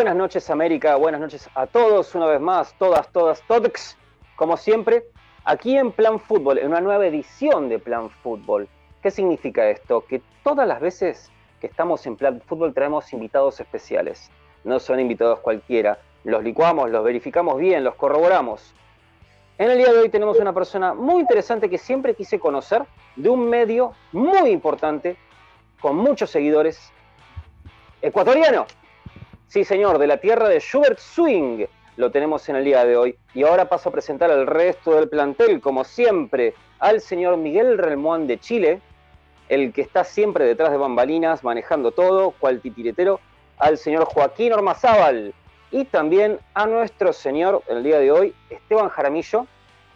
Buenas noches América, buenas noches a todos una vez más, todas, todas, todos, como siempre, aquí en Plan Fútbol, en una nueva edición de Plan Fútbol. ¿Qué significa esto? Que todas las veces que estamos en Plan Fútbol traemos invitados especiales. No son invitados cualquiera, los licuamos, los verificamos bien, los corroboramos. En el día de hoy tenemos una persona muy interesante que siempre quise conocer, de un medio muy importante, con muchos seguidores, ecuatoriano. Sí, señor, de la tierra de Schubert Swing lo tenemos en el día de hoy. Y ahora paso a presentar al resto del plantel, como siempre, al señor Miguel Relmuán de Chile, el que está siempre detrás de bambalinas, manejando todo, cual titiretero, al señor Joaquín Ormazábal y también a nuestro señor, el día de hoy, Esteban Jaramillo,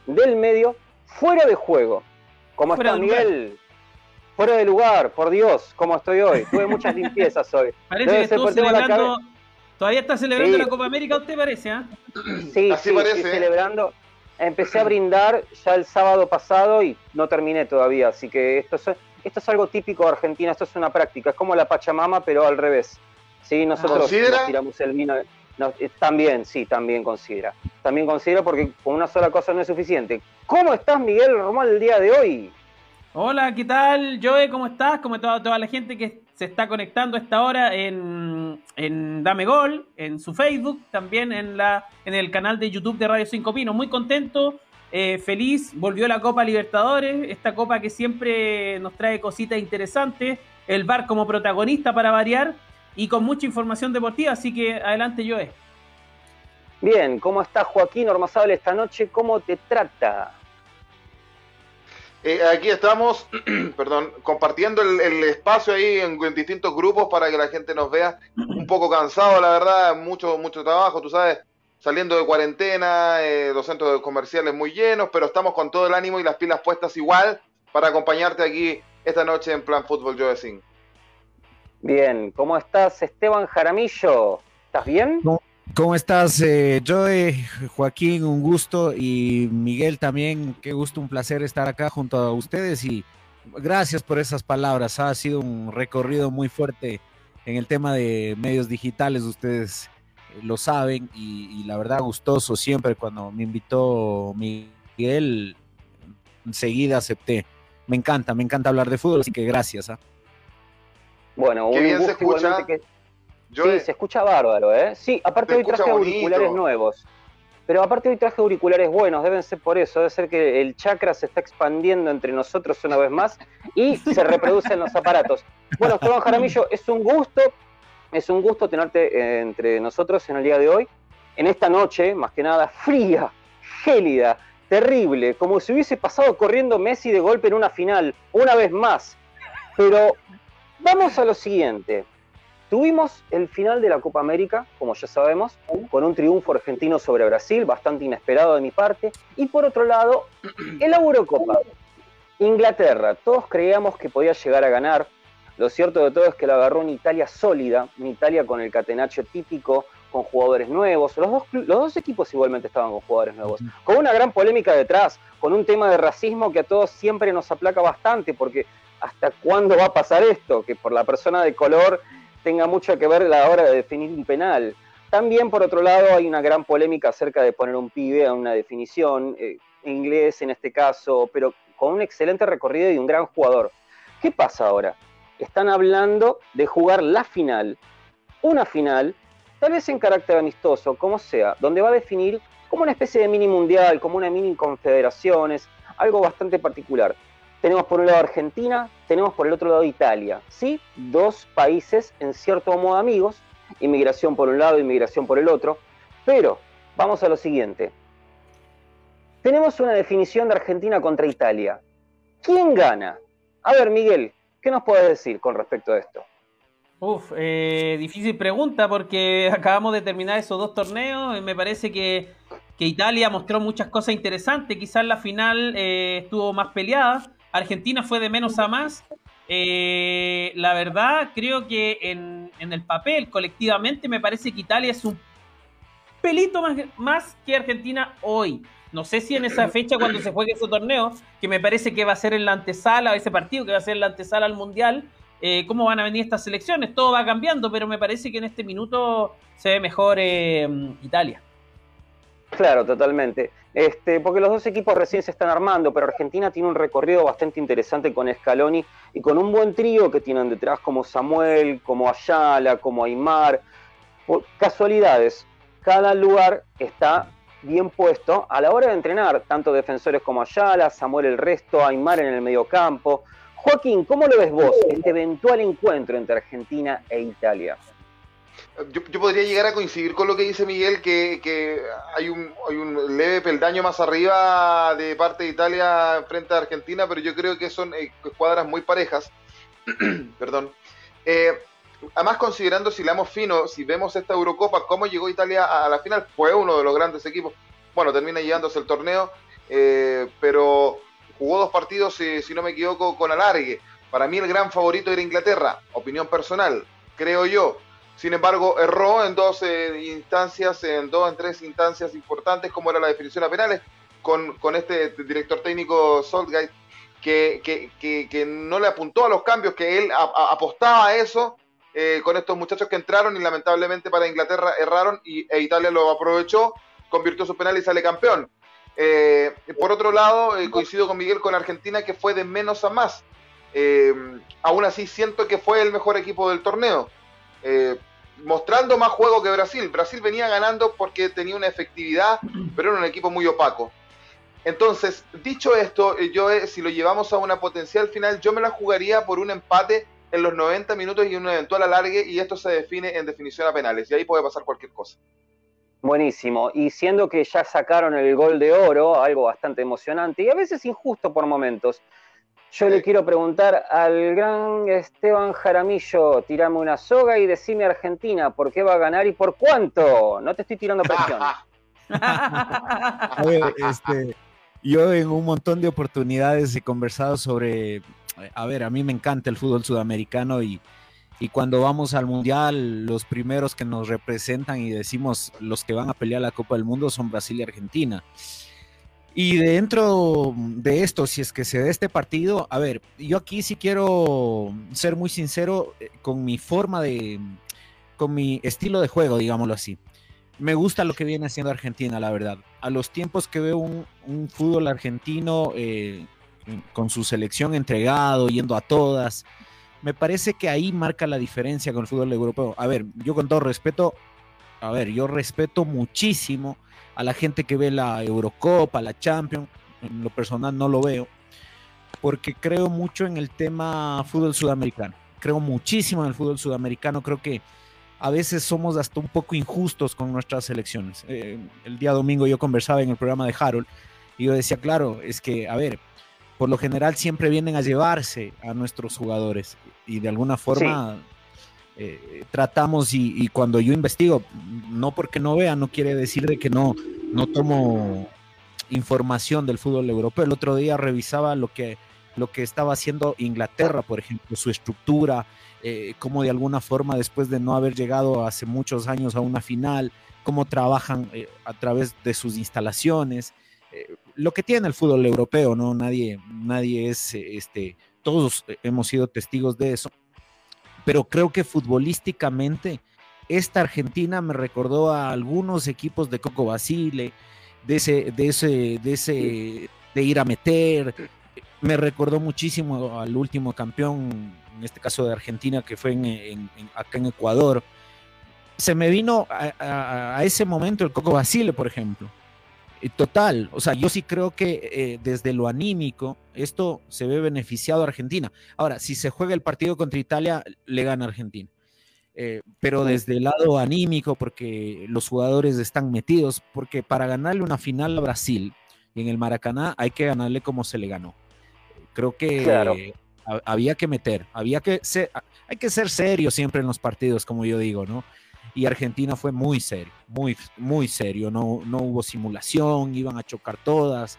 del medio, fuera de juego. ¿Cómo está Miguel? Fuera de lugar, por Dios, ¿cómo estoy hoy? Tuve muchas limpiezas hoy. Parece que estuvo celebrando Todavía está celebrando la Copa América, ¿usted parece? ah? Sí, Así sí, parece. celebrando. Empecé a brindar ya el sábado pasado y no terminé todavía, así que esto es, esto es algo típico de Argentina, esto es una práctica, es como la Pachamama, pero al revés. Sí, nosotros tiramos el vino. Eh, también, sí, también considera. También considera porque con una sola cosa no es suficiente. ¿Cómo estás, Miguel Normal, el día de hoy? Hola, ¿qué tal, Joe? ¿Cómo estás? Como toda, toda la gente que se está conectando a esta hora en, Dame Gol, en su Facebook, también en, la, en el canal de YouTube de Radio 5 Pinos. Muy contento, eh, feliz, volvió la Copa Libertadores, esta copa que siempre nos trae cositas interesantes, el bar como protagonista para variar y con mucha información deportiva, así que adelante Joe. Bien, ¿cómo estás Joaquín Ormazable esta noche? ¿Cómo te trata? Eh, aquí estamos, perdón, compartiendo el, espacio ahí en, distintos grupos para que la gente nos vea. Un poco cansado, la verdad, mucho, mucho trabajo, tú sabes, saliendo de cuarentena, eh, los centros comerciales muy llenos, pero estamos con todo el ánimo y las pilas puestas igual para acompañarte aquí esta noche en Plan Fútbol Joe Bien, ¿cómo estás Esteban Jaramillo? ¿Estás bien? ¿Cómo estás, eh, Joe? Joaquín, un gusto. Y Miguel también, qué gusto, un placer estar acá junto a ustedes. Y gracias por esas palabras. Ha sido un recorrido muy fuerte en el tema de medios digitales. Ustedes lo saben. Y, la verdad, gustoso siempre cuando me invitó Miguel. Enseguida acepté. Me encanta, me encanta hablar de fútbol. Así que gracias. ¿ah? Bueno, un bien se escucha. Que sí, se escucha bárbaro, ¿eh? Sí, aparte hoy traje auriculares nuevos. Pero aparte hoy traje auriculares buenos, deben ser por eso, debe ser que el chakra se está expandiendo entre nosotros una vez más y se reproducen los aparatos. Bueno, Esteban Jaramillo, es un gusto, es un gusto tenerte eh, entre nosotros en el día de hoy, en esta noche, más que nada, fría, gélida, terrible, como si hubiese pasado corriendo Messi de golpe en una final, una vez más. Pero vamos a lo siguiente. Tuvimos el final de la Copa América, como ya sabemos, con un triunfo argentino sobre Brasil, bastante inesperado de mi parte. Y por otro lado, el Eurocopa. Inglaterra, todos creíamos que podía llegar a ganar. Lo cierto de todo es que la agarró una Italia sólida, una Italia con el catenaccio típico, con jugadores nuevos. Los dos, los dos equipos igualmente estaban con jugadores nuevos. Con una gran polémica detrás, con un tema de racismo que a todos siempre nos aplaca bastante, porque ¿hasta cuándo va a pasar esto? Que por la persona de color tenga mucho que ver a la hora de definir un penal. También, por otro lado, hay una gran polémica acerca de poner un pibe a una definición, eh, inglés en este caso, pero con un excelente recorrido y un gran jugador. ¿Qué pasa ahora? Están hablando de jugar la final, una final, tal vez en carácter amistoso, como sea, donde va a definir como una especie de mini mundial, como una mini confederaciones, algo bastante particular. Tenemos por un lado Argentina, tenemos por el otro lado Italia. Sí, dos países en cierto modo amigos, inmigración por un lado, inmigración por el otro. Pero vamos a lo siguiente. Tenemos una definición de Argentina contra Italia. ¿Quién gana? A ver, Miguel, ¿qué nos puedes decir con respecto a esto? Uf, eh, difícil pregunta porque acabamos de terminar esos dos torneos. Me parece que, Italia mostró muchas cosas interesantes. Quizás la final eh, estuvo más peleada. Argentina fue de menos a más. Eh, la verdad, creo que en, el papel, colectivamente, me parece que Italia es un pelito más, que Argentina hoy. No sé si en esa fecha, cuando se juegue ese torneo, que me parece que va a ser en la antesala, ese partido que va a ser en la antesala al Mundial, eh, cómo van a venir estas selecciones. Todo va cambiando, pero me parece que en este minuto se ve mejor eh, Italia. Claro, totalmente. Este, porque los dos equipos recién se están armando, pero Argentina tiene un recorrido bastante interesante con Scaloni y con un buen trío que tienen detrás como Samuel, como Ayala, como Aymar. casualidades, cada lugar está bien puesto a la hora de entrenar, tanto defensores como Ayala, Samuel el resto, Aymar en el mediocampo. Joaquín, ¿cómo lo ves vos, este eventual encuentro entre Argentina e Italia? Yo, podría llegar a coincidir con lo que dice Miguel, que, hay, un, hay, un, leve peldaño más arriba de parte de Italia frente a Argentina, pero yo creo que son eh, escuadras muy parejas. Perdón. Eh, además, considerando si le damos fino, si vemos esta Eurocopa, cómo llegó Italia a, la final, fue uno de los grandes equipos. Bueno, termina llevándose el torneo, eh, pero jugó dos partidos, si no me equivoco, con alargue. Para mí el gran favorito era Inglaterra, opinión personal, creo yo sin embargo, erró en dos eh, instancias, en dos, en tres instancias importantes, como era la definición a penales, con, este director técnico que, que, no le apuntó a los cambios, que él apostaba a eso eh, con estos muchachos que entraron y lamentablemente para Inglaterra erraron y e Italia lo aprovechó, convirtió su penal y sale campeón. Eh, por otro lado, coincido con Miguel con Argentina que fue de menos a más. aún así siento que fue el mejor equipo del torneo. Eh, mostrando más juego que Brasil. Brasil venía ganando porque tenía una efectividad, pero era un equipo muy opaco. Entonces, dicho esto, eh, yo eh, si lo llevamos a una potencial final, yo me la jugaría por un empate en los 90 minutos y un eventual alargue, y esto se define en definición a penales, y ahí puede pasar cualquier cosa. Buenísimo, y siendo que ya sacaron el gol de oro, algo bastante emocionante y a veces injusto por momentos, yo le quiero preguntar al gran Esteban Jaramillo, tirame una soga y decime Argentina, ¿por qué va a ganar y por cuánto? No te estoy tirando presión. a ver, este, yo en un montón de oportunidades he conversado sobre, a ver, a mí me encanta el fútbol sudamericano y, y cuando vamos al mundial, los primeros que nos representan y decimos los que van a pelear la Copa del Mundo son Brasil y Argentina. Y dentro de esto, si es que se da este partido, a ver, yo aquí sí quiero ser muy sincero eh, con mi forma de, con mi estilo de juego, digámoslo así. Me gusta lo que viene haciendo Argentina, la verdad. A los tiempos que veo un, fútbol argentino eh, con su selección entregado, yendo a todas, me parece que ahí marca la diferencia con el fútbol europeo. A ver, yo con todo respeto, a ver, yo respeto muchísimo a la gente que ve la Eurocopa, la Champions, en lo personal no lo veo, porque creo mucho en el tema fútbol sudamericano. Creo muchísimo en el fútbol sudamericano, creo que a veces somos hasta un poco injustos con nuestras selecciones. Eh, el día domingo yo conversaba en el programa de Harold y yo decía, claro, es que, a ver, por lo general siempre vienen a llevarse a nuestros jugadores y de alguna forma eh, tratamos y, cuando yo investigo, no porque no vea, no quiere decir de que no, no tomo información del fútbol europeo. El otro día revisaba lo que, lo que estaba haciendo Inglaterra, por ejemplo, su estructura, eh, cómo de alguna forma después de no haber llegado hace muchos años a una final, cómo trabajan eh, a través de sus instalaciones. lo que tiene el fútbol europeo, ¿no? Nadie, nadie es, este, todos hemos sido testigos de eso pero creo que futbolísticamente esta Argentina me recordó a algunos equipos de Coco Basile, de ese, de ese, de ese, de ir a meter. Me recordó muchísimo al último campeón, en este caso de Argentina, que fue en, acá en Ecuador. Se me vino a, ese momento el Coco Basile, por ejemplo total, o sea, yo sí creo que eh, desde lo anímico esto se ve beneficiado a Argentina. Ahora, si se juega el partido contra Italia, le gana Argentina. Eh, pero desde el lado anímico, porque los jugadores están metidos, porque para ganarle una final a Brasil y en el Maracaná hay que ganarle como se le ganó. Creo que había que meter, había que ser, hay que ser serio siempre en los partidos, como yo digo, ¿no? y Argentina fue muy serio, muy, muy serio, no, no hubo simulación, iban a chocar todas.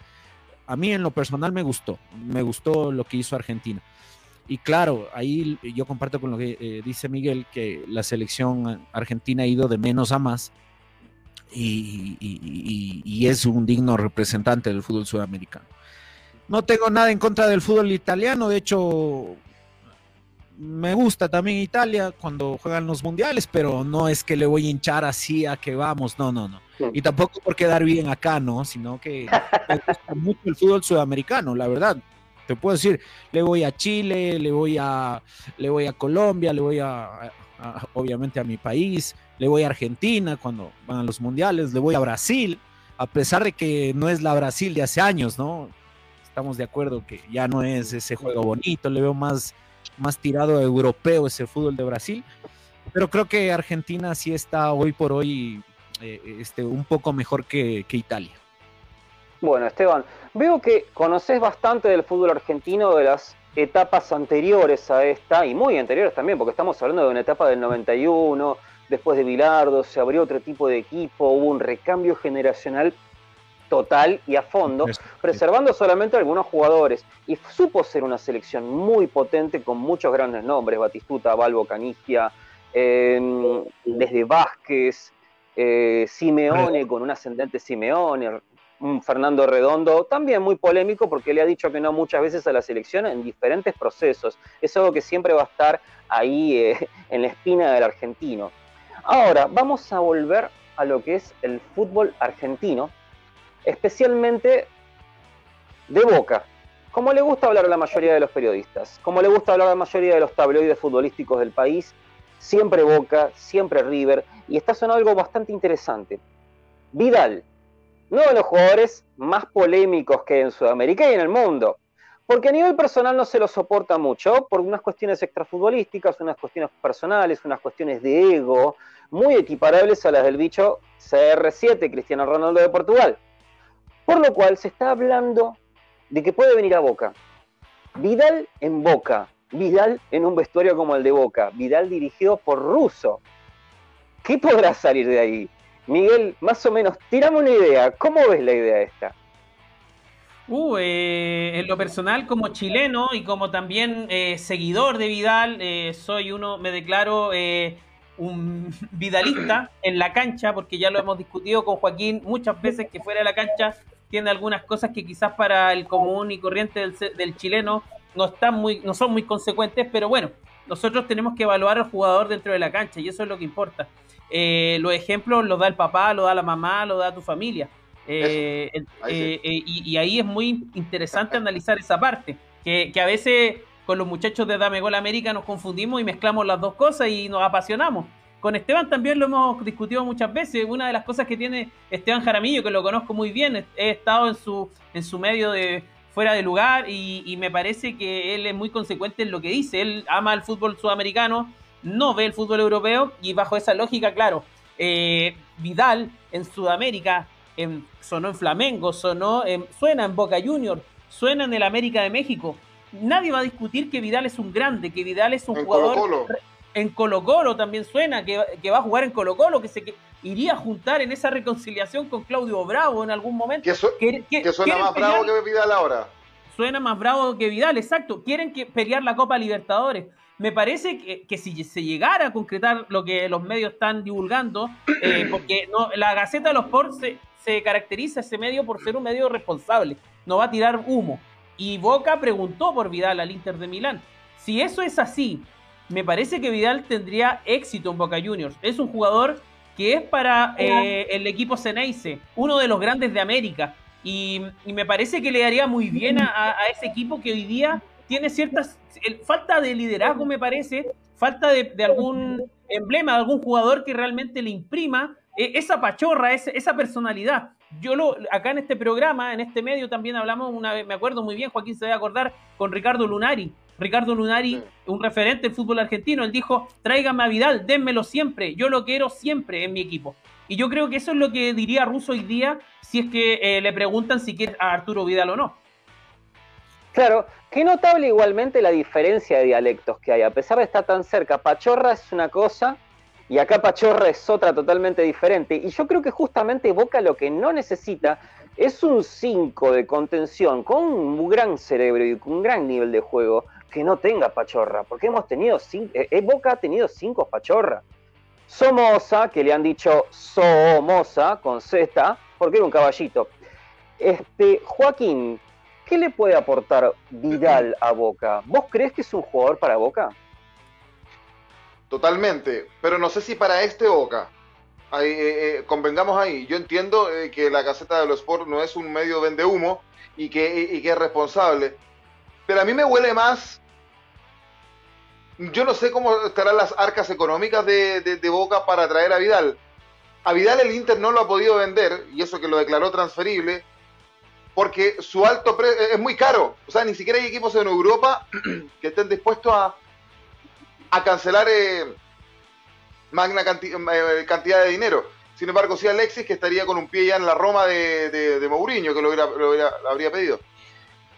A mí en lo personal me gustó, me gustó lo que hizo Argentina. Y claro, ahí yo comparto con lo que eh, dice Miguel, que la selección argentina ha ido de menos a más y, y, es un digno representante del fútbol sudamericano. No tengo nada en contra del fútbol italiano, de hecho, me gusta también Italia cuando juegan los mundiales, pero no es que le voy a hinchar así a que vamos, no, no, no. Y tampoco por quedar bien acá, ¿no? Sino que me gusta mucho el fútbol sudamericano, la verdad. Te puedo decir, le voy a Chile, le voy a, le voy a Colombia, le voy a, obviamente a mi país, le voy a Argentina cuando van a los mundiales, le voy a Brasil, a pesar de que no es la Brasil de hace años, ¿no? Estamos de acuerdo que ya no es ese juego bonito, le veo más, más tirado europeo ese fútbol de Brasil, pero creo que Argentina sí está hoy por hoy eh, este, un poco mejor que, que Italia. Bueno, Esteban, veo que conoces bastante del fútbol argentino de las etapas anteriores a esta, y muy anteriores también, porque estamos hablando de una etapa del 91, después de Bilardo, se abrió otro tipo de equipo, hubo un recambio generacional total y a fondo, preservando solamente algunos jugadores. Y supo ser una selección muy potente con muchos grandes nombres, Batistuta, Balbo, Canigia, desde Vázquez, eh, Simeone, con un ascendente Simeone, Fernando Redondo, también muy polémico porque le ha dicho que no muchas veces a la selección en diferentes procesos. Es algo que siempre va a estar ahí eh, en la espina del argentino. Ahora, vamos a volver a lo que es el fútbol argentino, especialmente de Boca. Como le gusta hablar a la mayoría de los periodistas, como le gusta hablar a la mayoría de los tabloides futbolísticos del país, siempre Boca, siempre River, y está sonando algo bastante interesante. Vidal, uno de los jugadores más polémicos que en Sudamérica y en el mundo, porque a nivel personal no se lo soporta mucho, por unas cuestiones extrafutbolísticas, unas cuestiones personales, unas cuestiones de ego, muy equiparables a las del bicho CR7, Cristiano Ronaldo de Portugal. Por lo cual se está hablando de que puede venir a Boca. Vidal en Boca, Vidal en un vestuario como el de Boca, Vidal dirigido por Russo. ¿Qué podrá salir de ahí? Miguel, más o menos, tirame una idea. ¿Cómo ves la idea esta? Uh, eh, en lo personal, como chileno y como también eh, seguidor de Vidal, eh, soy uno, me declaro un vidalista en la cancha, porque ya lo hemos discutido con Joaquín muchas veces que fuera de la cancha tiene algunas cosas que quizás para el común y corriente del, del chileno no, están muy, no son muy consecuentes, pero bueno, nosotros tenemos que evaluar al jugador dentro de la cancha y eso es lo que importa. Eh, los ejemplos los da el papá, lo da la mamá, lo da tu familia. Eh, eh, y, ahí es muy interesante analizar esa parte, que, a veces con los muchachos de Dame Gol América nos confundimos y mezclamos las dos cosas y nos apasionamos. Con Esteban también lo hemos discutido muchas veces. Una de las cosas que tiene Esteban Jaramillo, que lo conozco muy bien, he estado en su, en su medio de fuera de lugar y, y me parece que él es muy consecuente en lo que dice. Él ama el fútbol sudamericano, no ve el fútbol europeo y bajo esa lógica, claro, eh, Vidal en Sudamérica en, sonó en Flamengo, sonó en, suena en Boca Juniors, suena en el América de México. Nadie va a discutir que Vidal es un grande, que Vidal es un jugador... En Colo Colo también suena, que, va a jugar en Colo Colo, que se iría a juntar en esa reconciliación con Claudio Bravo en algún momento. Que, suena más bravo que Vidal ahora. Suena más bravo que Vidal, exacto. Quieren que pelear la Copa Libertadores me parece que, si se llegara a concretar lo que los medios están divulgando, eh, porque no, la Gaceta de los Sports se, caracteriza ese medio por ser un medio responsable, no va a tirar humo. Y Boca preguntó por Vidal al Inter de Milán. Si eso es así, me parece que Vidal tendría éxito en Boca Juniors. Es un jugador que es para eh, el equipo Ceneice, uno de los grandes de América. Y, me parece que le daría muy bien a ese equipo que hoy día tiene ciertas. falta de liderazgo, me parece, falta de, algún emblema, de algún jugador que realmente le imprima eh, esa pachorra, esa, esa personalidad. Yo lo, acá en este programa, en este medio también hablamos una vez, me acuerdo muy bien, Joaquín se debe acordar, con Ricardo Lunari. Ricardo Lunari, un referente del fútbol argentino, él dijo, tráigame a Vidal, dénmelo siempre, yo lo quiero siempre en mi equipo. Y yo creo que eso es lo que diría Russo hoy día si es que eh, le preguntan si quiere a Arturo Vidal o no. Claro, qué notable igualmente la diferencia de dialectos que hay, a pesar de estar tan cerca. Pachorra es una cosa y acá Pachorra es otra totalmente diferente. Y yo creo que justamente Boca lo que no necesita es un 5 de contención con un gran cerebro y con un gran nivel de juego que no tenga Pachorra, porque hemos tenido cinco, eh, eh, Boca ha tenido cinco Pachorra. Somoza, que le han dicho Somoza con Z, porque era un caballito. Este, Joaquín, ¿Qué le puede aportar Vidal a Boca? ¿Vos crees que es un jugador para Boca? totalmente. Pero no sé si para este Boca, ahí, eh, convengamos ahí, yo entiendo que la caseta de los Sport no es un medio vende humo y que, y que es responsable, pero a mí me huele más yo no sé cómo estarán las arcas económicas de, Boca para traer a Vidal. A Vidal el Inter no lo ha podido vender, y eso que lo declaró transferible, porque su alto precio es muy caro. O sea, ni siquiera hay equipos en Europa que estén dispuestos a, cancelar eh, magna eh, cantidad de dinero. Sin embargo, sí Alexis, que estaría con un pie ya en la Roma de, Mourinho, que lo, habría pedido.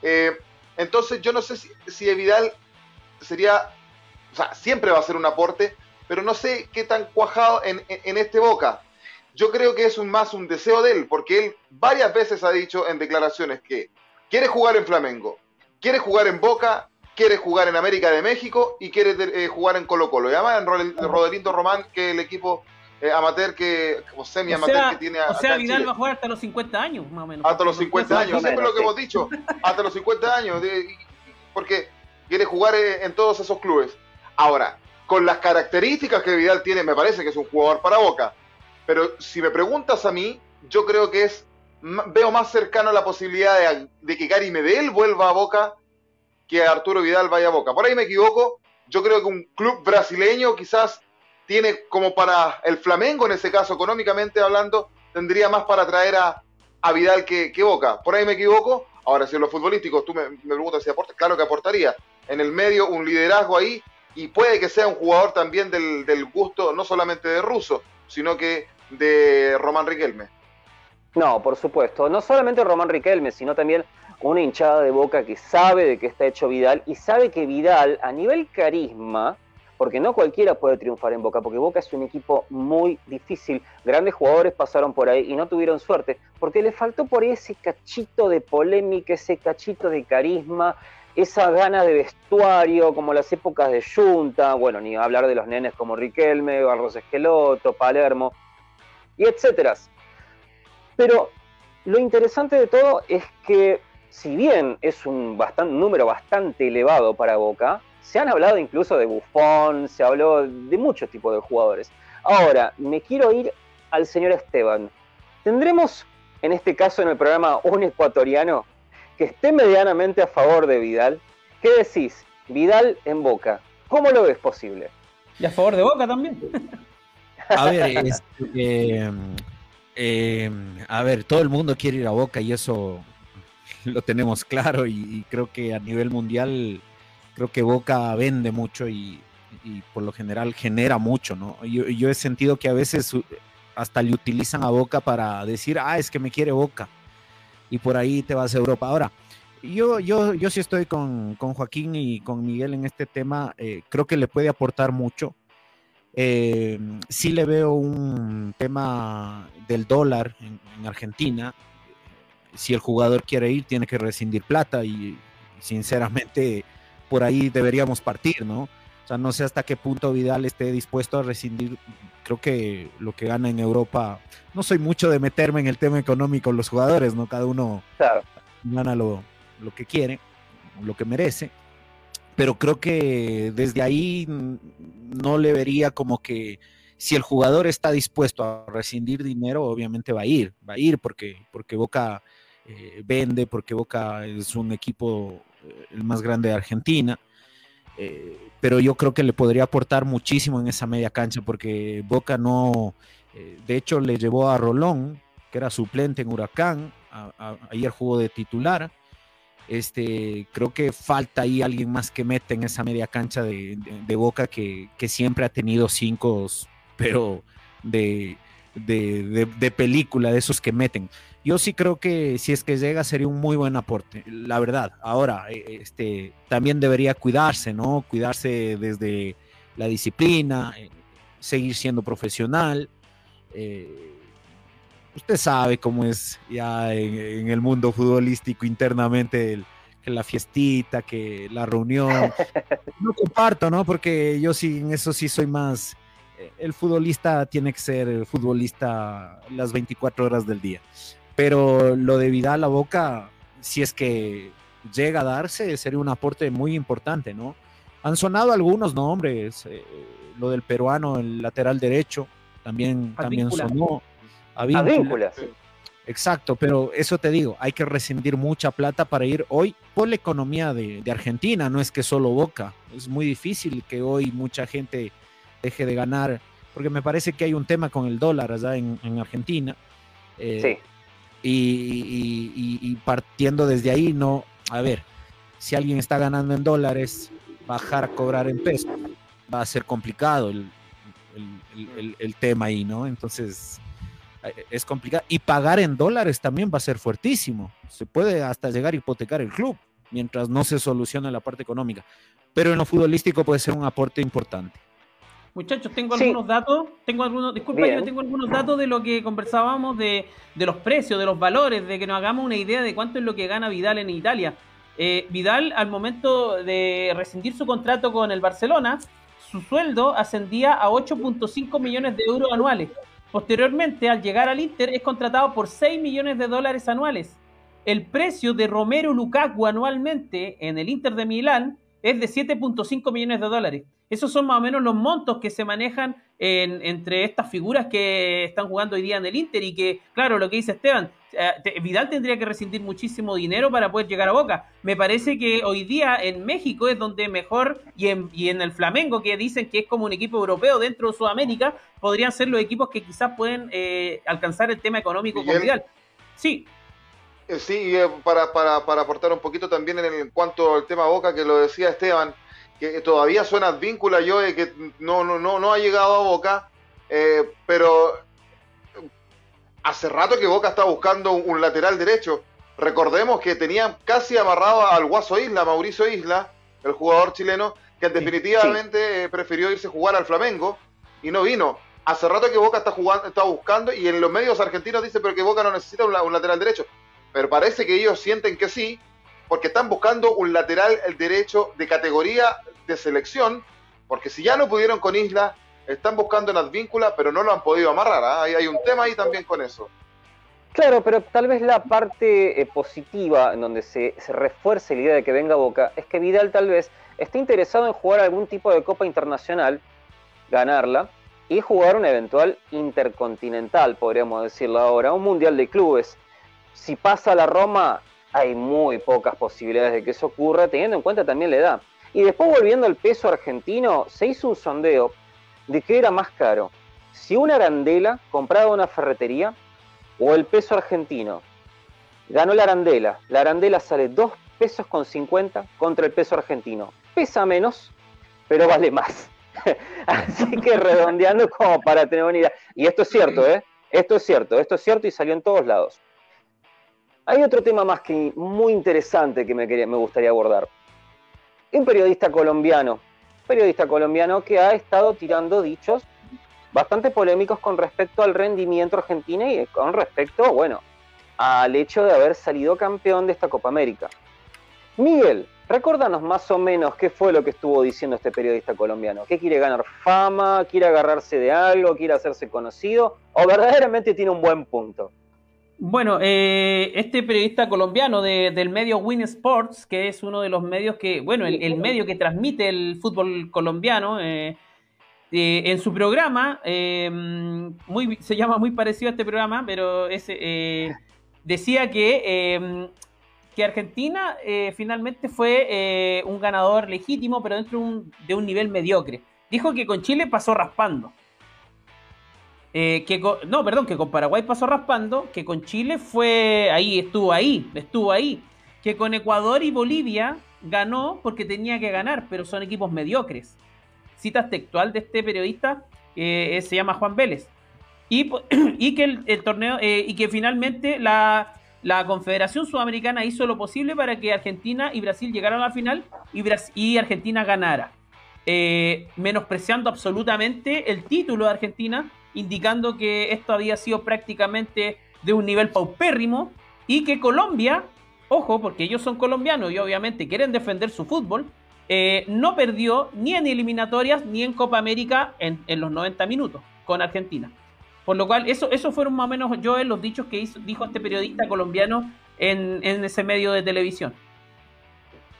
Eh, entonces, yo no sé si, si Vidal sería sea, siempre va a ser un aporte, pero no sé qué tan cuajado en, este Boca. Yo creo que es un, más un deseo de él, porque él varias veces ha dicho en declaraciones que quiere jugar en Flamengo, quiere jugar en Boca, quiere jugar en América de México y quiere eh, jugar en Colo Colo. Y además en Roderindo Román, que el equipo eh, amateur que, o semi amateur que tiene. O sea, Vidal va a jugar hasta los 50 años, más o menos. Hasta los 50 años, siempre lo que hemos dicho, hasta los 50 años, porque quiere jugar eh, en todos esos clubes. Ahora, con las características que Vidal tiene, me parece que es un jugador para Boca. Pero si me preguntas a mí, yo creo que es veo más cercano la posibilidad de, que Gary Medel vuelva a Boca que Arturo Vidal vaya a Boca. Por ahí me equivoco. Yo creo que un club brasileño quizás tiene como para el Flamengo, en ese caso económicamente hablando, tendría más para traer a, Vidal que, Boca. Por ahí me equivoco. Ahora, si en los futbolísticos tú me, me preguntas si aporta, claro que aportaría. En el medio un liderazgo ahí y puede que sea un jugador también del, gusto no solamente de Russo, sino que de Román Riquelme. No, por supuesto, no solamente Román Riquelme, sino también una hinchada de boca que sabe de qué está hecho Vidal y sabe que Vidal a nivel carisma, porque no cualquiera puede triunfar en Boca, porque Boca es un equipo muy difícil. Grandes jugadores pasaron por ahí y no tuvieron suerte, porque le faltó por ahí ese cachito de polémica, ese cachito de carisma, esa gana de vestuario, como las épocas de Junta, bueno, ni hablar de los nenes como Riquelme, Barros Esqueloto, Palermo, y etcétera. Pero lo interesante de todo es que, si bien es un número bastante elevado para Boca, se han hablado incluso de Buffon, se habló de muchos tipos de jugadores. Ahora, me quiero ir al señor Esteban. ¿Tendremos, en este caso en el programa, un ecuatoriano que esté medianamente a favor de Vidal. ¿Qué decís? Vidal en Boca. ¿Cómo lo ves posible? Y a favor de Boca también. A ver, este, eh, a ver, todo el mundo quiere ir a Boca y eso lo tenemos claro y, creo que a nivel mundial creo que Boca vende mucho y, por lo general genera mucho, ¿no? Yo, yo, he sentido que a veces hasta le utilizan a Boca para decir, ah, es que me quiere Boca y por ahí te vas a Europa. Ahora, yo, yo, yo sí estoy con, Joaquín y con Miguel en este tema, eh, creo que le puede aportar mucho. Eh, sí le veo un tema del dólar en, Argentina. Si el jugador quiere ir, tiene que rescindir plata y sinceramente por ahí deberíamos partir, ¿no? O sea, no sé hasta qué punto Vidal esté dispuesto a rescindir creo que lo que gana en Europa, no soy mucho de meterme en el tema económico los jugadores, ¿no? Cada uno gana lo, lo que quiere, lo que merece, pero creo que desde ahí no le vería como que si el jugador está dispuesto a rescindir dinero, obviamente va a ir, va a ir porque, porque Boca eh, vende, porque Boca es un equipo eh, el más grande de Argentina. Eh, pero yo creo que le podría aportar muchísimo en esa media cancha porque Boca no, eh, de hecho le llevó a Rolón, que era suplente en Huracán, ayer jugó de titular. Este, creo que falta ahí alguien más que mete en esa media cancha de, Boca que, siempre ha tenido cinco, pero de, de, película, de esos que meten. Yo sí creo que si es que llega sería un muy buen aporte, la verdad. Ahora, eh, este, también debería cuidarse, ¿no? Cuidarse desde la disciplina, eh, seguir siendo profesional. Eh, usted sabe cómo es ya en, el mundo futbolístico internamente que la fiestita, que la reunión. No comparto, ¿no? Porque yo sí, en eso sí soy más. El futbolista tiene que ser futbolista las 24 horas del día. Pero lo de Vidal a Boca, si es que llega a darse, sería un aporte muy importante, ¿no? Han sonado algunos nombres, eh, lo del peruano, el lateral derecho, también, también sonó. Exacto, pero eso te digo, hay que rescindir mucha plata para ir hoy por la economía de, Argentina, no es que solo Boca, es muy difícil que hoy mucha gente deje de ganar, porque me parece que hay un tema con el dólar allá en, Argentina. Eh, sí. Y, partiendo desde ahí, no, a ver, si alguien está ganando en dólares, bajar a cobrar en pesos, va a ser complicado el, el tema ahí, ¿no? Entonces, eh, es complicado. Y pagar en dólares también va a ser fuertísimo. Se puede hasta llegar a hipotecar el club mientras no se solucione la parte económica. Pero en lo futbolístico puede ser un aporte importante. Muchachos, tengo algunos datos, tengo algunos, disculpa, yo tengo algunos datos de lo que conversábamos de, los precios, de los valores, de que nos hagamos una idea de cuánto es lo que gana Vidal en Italia. Eh, Vidal, al momento de rescindir su contrato con el Barcelona, su sueldo ascendía a 8.5 millones de euros anuales. Posteriormente, al llegar al Inter, es contratado por 6 millones de dólares anuales. El precio de Romero Lukaku anualmente en el Inter de Milán es de 7.5 millones de dólares. Esos son más o menos los montos que se manejan entre estas figuras que están jugando hoy día en el Inter y que, claro, lo que dice Esteban, eh, Vidal tendría que rescindir muchísimo dinero para poder llegar a Boca. Me parece que hoy día en México es donde mejor, y en, y en el Flamengo, que dicen que es como un equipo europeo dentro de Sudamérica, podrían ser los equipos que quizás pueden eh, alcanzar el tema económico con Vidal. Sí. Eh, sí, para, para, para aportar un poquito también en, cuanto al tema Boca, que lo decía Esteban, que todavía suena víncula yo de que no, no, no, no ha llegado a Boca, pero hace rato que Boca está buscando un, lateral derecho. Recordemos que tenían casi amarrado al Guaso Isla, Mauricio Isla, el jugador chileno, que definitivamente eh, prefirió irse a jugar al Flamengo y no vino. Hace rato que Boca está jugando, está buscando y en los medios argentinos dice pero que Boca no necesita un, lateral derecho. Pero parece que ellos sienten que sí, porque están buscando un lateral derecho de categoría de selección, porque si ya no pudieron con Isla, están buscando en Advíncula, pero no lo han podido amarrar. ¿ah? Hay, un tema ahí también con eso. Claro, pero tal vez la parte eh, positiva en donde se, refuerce la idea de que venga Boca es que Vidal tal vez esté interesado en jugar algún tipo de Copa Internacional, ganarla, y jugar un eventual intercontinental, podríamos decirlo ahora, un Mundial de Clubes. Si pasa la Roma, hay muy pocas posibilidades de que eso ocurra, teniendo en cuenta también la edad. Y después volviendo al peso argentino, se hizo un sondeo de qué era más caro, si una arandela comprada en una ferretería o el peso argentino. Ganó la arandela. La arandela sale 2 pesos con 50 contra el peso argentino. Pesa menos, pero vale más. Así que redondeando como para tener una idea. Y esto es cierto, ¿eh? Esto es cierto, esto es cierto y salió en todos lados. Hay otro tema más que muy interesante que me, gustaría abordar. Un periodista colombiano periodista colombiano que ha estado tirando dichos bastante polémicos con respecto al rendimiento argentino y con respecto, bueno, al hecho de haber salido campeón de esta Copa América. Miguel, recuérdanos más o menos qué fue lo que estuvo diciendo este periodista colombiano. ¿Qué quiere ganar fama? ¿Quiere agarrarse de algo? ¿Quiere hacerse conocido? ¿O verdaderamente tiene un buen punto? Bueno, eh, este periodista colombiano del medio Win Sports, que es uno de los medios que, bueno, el, medio que transmite el fútbol colombiano, eh, eh, en su programa, muy, se llama muy parecido a este programa, pero ese, decía que, que Argentina finalmente fue un ganador legítimo, pero dentro de un nivel mediocre. Dijo que con Chile pasó raspando. Eh, que no, perdón, que con Paraguay pasó raspando, que con Chile fue ahí, estuvo ahí, estuvo ahí. Que con Ecuador y Bolivia ganó porque tenía que ganar, pero son equipos mediocres. Cita textual de este periodista, que se llama Juan Vélez. Y, que el, torneo, eh, y que finalmente la, Confederación Sudamericana hizo lo posible para que Argentina y Brasil llegaran a la final y, y Argentina ganara. Eh, menospreciando absolutamente el título de Argentina indicando que esto había sido prácticamente de un nivel paupérrimo y que Colombia, ojo, porque ellos son colombianos y obviamente quieren defender su fútbol, eh, no perdió ni en eliminatorias ni en Copa América en, los 90 minutos con Argentina. Por lo cual, eso, eso fueron más o menos yo los dichos que dijo este periodista colombiano en, ese medio de televisión.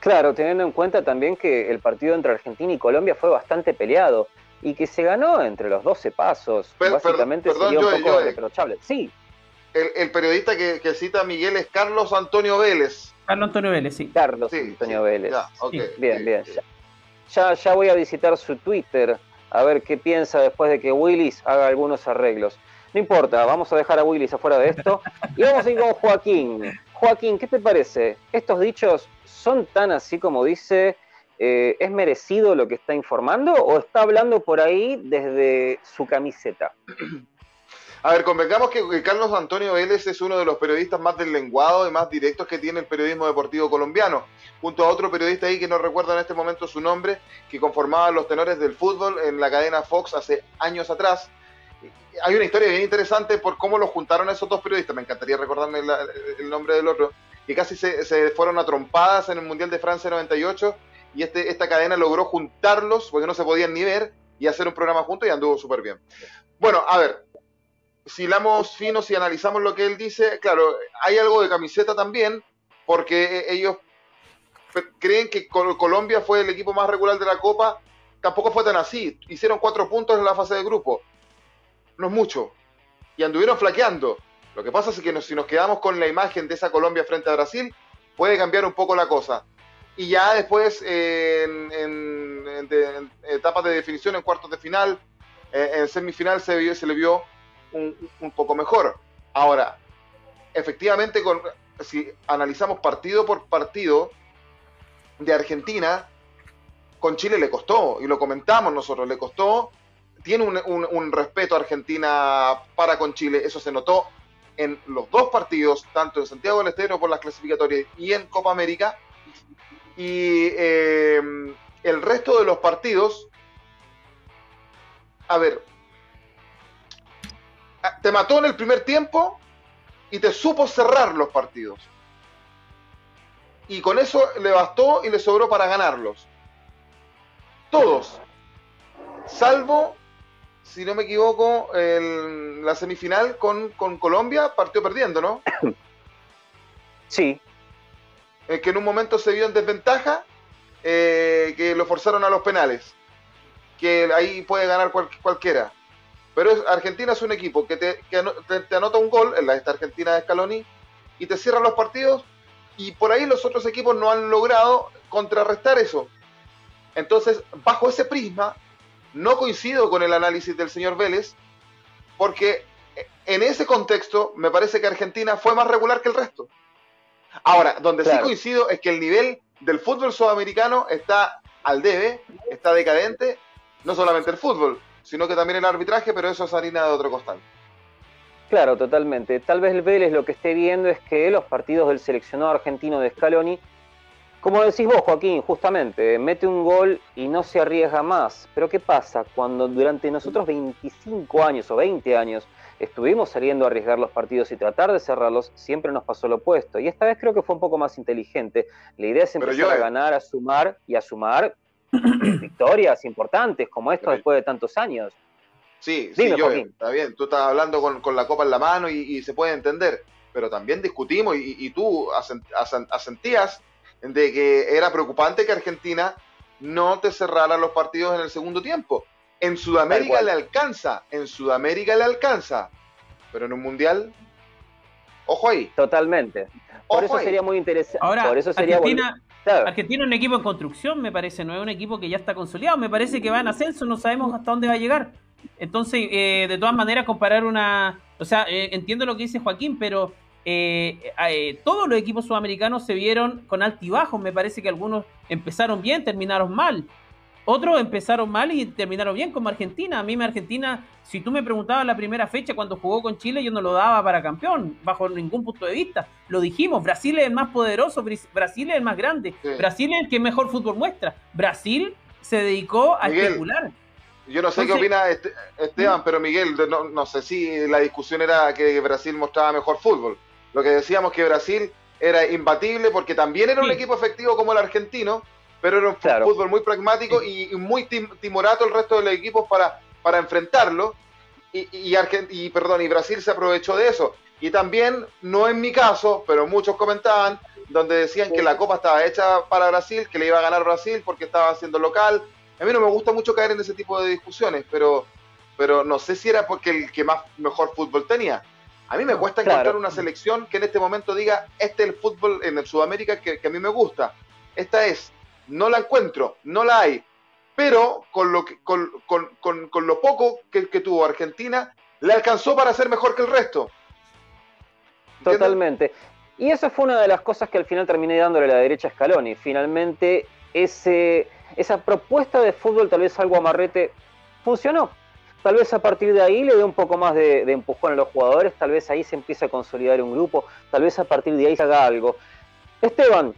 Claro, teniendo en cuenta también que el partido entre Argentina y Colombia fue bastante peleado y que se ganó entre los 12 pasos. Básicamente sería un poco reprochable. Sí. El, periodista que, cita a Miguel es Carlos Antonio Vélez. Carlos Antonio Vélez, sí. Carlos Antonio Vélez. bien, bien. Ya, ya voy a visitar su Twitter a ver qué piensa después de que Willis haga algunos arreglos. No importa, vamos a dejar a Willis afuera de esto y vamos a ir con Joaquín. Joaquín, ¿qué te parece? ¿Estos dichos son tan así como dice? Eh, ¿Es merecido lo que está informando o está hablando por ahí desde su camiseta? A ver, convengamos que, Carlos Antonio Vélez es uno de los periodistas más deslenguados y más directos que tiene el periodismo deportivo colombiano, junto a otro periodista ahí que no recuerdo en este momento su nombre, que conformaba los tenores del fútbol en la cadena Fox hace años atrás. Hay una historia bien interesante por cómo los juntaron a esos dos periodistas, me encantaría recordarme el nombre del otro, que casi se, se, fueron a trompadas en el Mundial de Francia 98 y este, esta cadena logró juntarlos porque no se podían ni ver y hacer un programa juntos y anduvo súper bien. Bueno, a ver, si lamos finos y analizamos lo que él dice, claro, hay algo de camiseta también, porque ellos creen que Colombia fue el equipo más regular de la Copa, tampoco fue tan así. Hicieron cuatro puntos en la fase de grupo, no es mucho, y anduvieron flaqueando. Lo que pasa es que si nos quedamos con la imagen de esa Colombia frente a Brasil, puede cambiar un poco la cosa. Y ya después, en, etapas de definición, en cuartos de final, eh, en semifinal, se, le vio un, poco mejor. Ahora, efectivamente, con, si analizamos partido por partido de Argentina, con Chile le costó, y lo comentamos nosotros, le costó, tiene un, respeto Argentina para con Chile, eso se notó en los dos partidos, tanto en Santiago del Estero por las clasificatorias y en Copa América, y eh, el resto de los partidos, a ver, te mató en el primer tiempo y te supo cerrar los partidos. Y con eso le bastó y le sobró para ganarlos. Todos. Salvo, si no me equivoco, la semifinal con, Colombia partió perdiendo, ¿no? Sí. Es que en un momento se vio en desventaja, eh, que lo forzaron a los penales. Que ahí puede ganar cualquiera. Pero Argentina es un equipo que, te, anota un gol, en la esta Argentina de Scaloni, y te cierra los partidos, y por ahí los otros equipos no han logrado contrarrestar eso. Entonces, bajo ese prisma, no coincido con el análisis del señor Vélez, porque en ese contexto me parece que Argentina fue más regular que el resto. Ahora, donde sí coincido es que el nivel del fútbol sudamericano está al debe, está decadente, no solamente el fútbol, sino que también el arbitraje, pero eso es harina de otro costal. Claro, totalmente. Tal vez el Vélez lo que esté viendo es que los partidos del seleccionado argentino de Scaloni, como decís vos, Joaquín, justamente, mete un gol y no se arriesga más. Pero ¿qué pasa cuando durante nosotros 25 años o 20 años estuvimos saliendo a arriesgar los partidos y tratar de cerrarlos, siempre nos pasó lo opuesto. Y esta vez creo que fue un poco más inteligente. La idea es empezar a ganar, a sumar y a sumar victorias importantes como esto después de tantos años. Sí, sí, yo, está bien, tú estás hablando con, la copa en la mano y, se puede entender, pero también discutimos y, tú asentías de que era preocupante que Argentina no te cerrara los partidos en el segundo tiempo. En Sudamérica le alcanza, en Sudamérica le alcanza, pero en un mundial, ojo ahí. Totalmente. Por eso sería muy interesante. Ahora, por eso sería Argentina, Argentina es un equipo en construcción, me parece, no es un equipo que ya está consolidado, me parece que va en ascenso, no sabemos hasta dónde va a llegar. Entonces, eh, de todas maneras, comparar una... O sea, eh, entiendo lo que dice Joaquín, pero eh, todos los equipos sudamericanos se vieron con altibajos, me parece que algunos empezaron bien, terminaron mal. Otros empezaron mal y terminaron bien, como Argentina. A mí, me Argentina, si tú me preguntabas la primera fecha cuando jugó con Chile, yo no lo daba para campeón, bajo ningún punto de vista. Lo dijimos, Brasil es el más poderoso, Brasil es el más grande, Brasil es el que mejor fútbol muestra. Brasil se dedicó a especular. Yo no sé qué opina Esteban, pero Miguel, no, sé si la discusión era que Brasil mostraba mejor fútbol. Lo que decíamos que Brasil era imbatible porque también era un equipo efectivo como el argentino, pero era un fútbol muy pragmático y, muy timorato el resto de los equipos para, para enfrentarlo. Y, y, perdón, y Brasil se aprovechó de eso. Y también, no en mi caso, pero muchos comentaban, donde decían que la Copa estaba hecha para Brasil, que le iba a ganar Brasil porque estaba haciendo local. A mí no me gusta mucho caer en ese tipo de discusiones, pero, pero no sé si era porque el que más mejor fútbol tenía. A mí me cuesta encontrar una selección que en este momento diga, este es el fútbol en Sudamérica que, a mí me gusta. Esta es, no la encuentro, no la hay. Pero con lo, con, con, lo poco que, que tuvo Argentina, le alcanzó para ser mejor que el resto. Totalmente. Y esa fue una de las cosas que al final terminé dándole a la derecha a Scaloni. Finalmente, ese, esa propuesta de fútbol, tal vez algo amarrete, funcionó. Tal vez a partir de ahí le dé un poco más de, empujón a los jugadores, tal vez ahí se empiece a consolidar un grupo, tal vez a partir de ahí se haga algo. Esteban,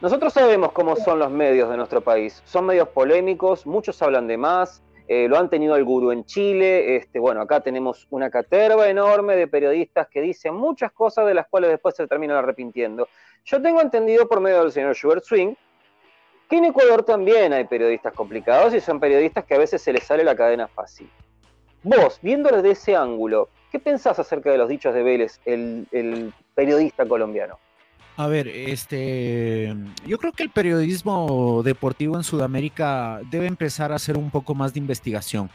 nosotros sabemos cómo son los medios de nuestro país. Son medios polémicos, muchos hablan de más, eh, lo han tenido el gurú en Chile, este, bueno, acá tenemos una caterva enorme de periodistas que dicen muchas cosas de las cuales después se terminan arrepintiendo. Yo tengo entendido por medio del señor Schubert Swing que en Ecuador también hay periodistas complicados y son periodistas que a veces se les sale la cadena fácil. Vos, viéndolo desde ese ángulo, ¿qué pensás acerca de los dichos de Vélez, el periodista colombiano? A ver, este, yo creo que el periodismo deportivo en Sudamérica debe empezar a hacer un poco más de investigación.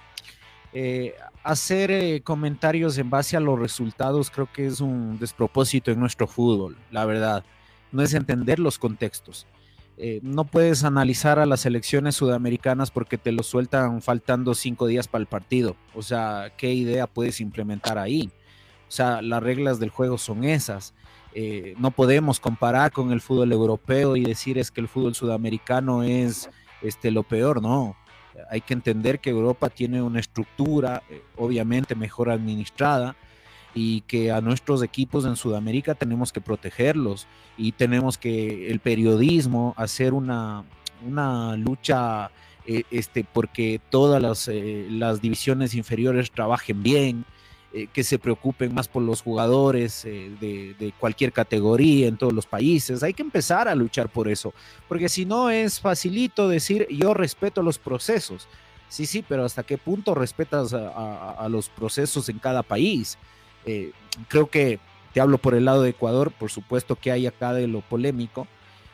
Eh, hacer eh, comentarios en base a los resultados creo que es un despropósito en nuestro fútbol, la verdad. No es entender los contextos. Eh, no puedes analizar a las elecciones sudamericanas porque te lo sueltan faltando cinco días para el partido. O sea, ¿qué idea puedes implementar ahí? O sea, las reglas del juego son esas. Eh, no podemos comparar con el fútbol europeo y decir es que el fútbol sudamericano es este, lo peor, no. Hay que entender que Europa tiene una estructura eh, obviamente mejor administrada y que a nuestros equipos en Sudamérica tenemos que protegerlos y tenemos que el periodismo hacer una, una lucha eh, este, porque todas las, las divisiones inferiores trabajen bien, eh, que se preocupen más por los jugadores eh, de, cualquier categoría en todos los países. Hay que empezar a luchar por eso, porque si no es facilito decir yo respeto los procesos. Sí, sí, pero ¿hasta qué punto respetas a, los procesos en cada país? Eh, creo que te hablo por el lado de Ecuador, por supuesto que hay acá de lo polémico.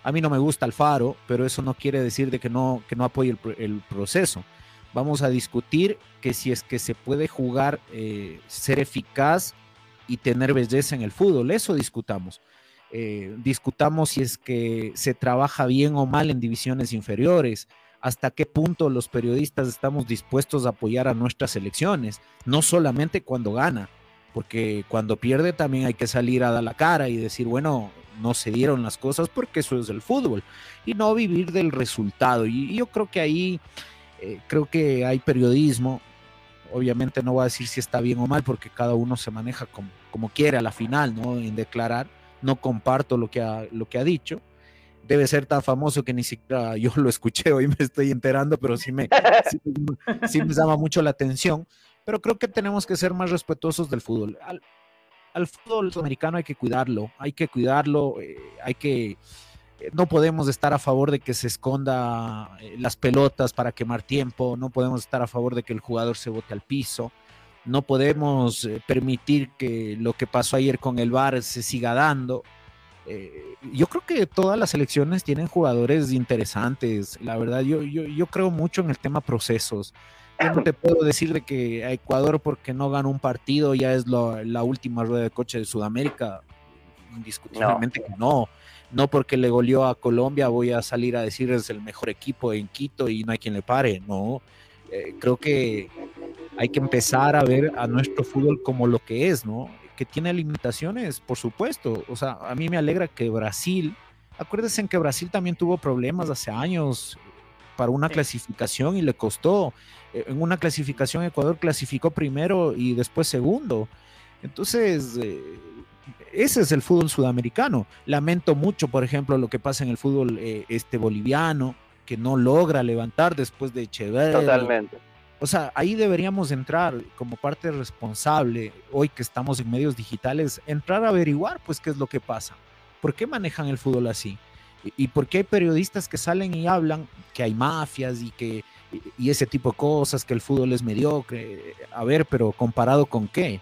A mí no me gusta Alfaro, pero eso no quiere decir de que no, que no apoye el proceso vamos a discutir que si es que se puede jugar, eh, ser eficaz y tener belleza en el fútbol, eso discutamos. Eh, discutamos si es que se trabaja bien o mal en divisiones inferiores, hasta qué punto los periodistas estamos dispuestos a apoyar a nuestras elecciones, no solamente cuando gana, porque cuando pierde también hay que salir a dar la cara y decir, bueno, no se dieron las cosas porque eso es el fútbol, y no vivir del resultado. Y yo creo que ahí eh, creo que hay periodismo, obviamente no voy a decir si está bien o mal, porque cada uno se maneja como, como quiere a la final, ¿no? En declarar, no comparto lo que, ha, lo que ha dicho. Debe ser tan famoso que ni siquiera yo lo escuché, hoy me estoy enterando, pero sí me, sí, me llama mucho la atención. Pero creo que tenemos que ser más respetuosos del fútbol. Al, fútbol sudamericano hay que cuidarlo, hay que cuidarlo, eh, hay que eh, no podemos estar a favor de que se esconda eh, las pelotas para quemar tiempo, no podemos estar a favor de que el jugador se bote al piso, no podemos permitir que lo que pasó ayer con el VAR se siga dando. yo creo que todas las elecciones tienen jugadores interesantes, la verdad, yo, yo, creo mucho en el tema procesos. Yo no te puedo decir de que a Ecuador porque no gana un partido ya es la última rueda de coche de Sudamérica, indiscutiblemente que no no porque le goleó a Colombia voy a salir a decir es el mejor equipo en Quito y no hay quien le pare, no. Eh, creo que hay que empezar a ver a nuestro fútbol como lo que es, ¿no? Que tiene limitaciones, por supuesto. O sea, a mí me alegra que Brasil, acuérdense que Brasil también tuvo problemas hace años para una clasificación y le costó. En una clasificación Ecuador clasificó primero y después segundo. Entonces, eh, ese es el fútbol sudamericano. Lamento mucho, por ejemplo, lo que pasa en el fútbol eh, este boliviano, que no logra levantar después de Echeverri. Totalmente. O sea, ahí deberíamos entrar como parte responsable, hoy que estamos en medios digitales, entrar a averiguar pues qué es lo que pasa. ¿Por qué manejan el fútbol así? ¿Y, por qué hay periodistas que salen y hablan que hay mafias y que y ese tipo de cosas, que el fútbol es mediocre? A ver, pero comparado con qué?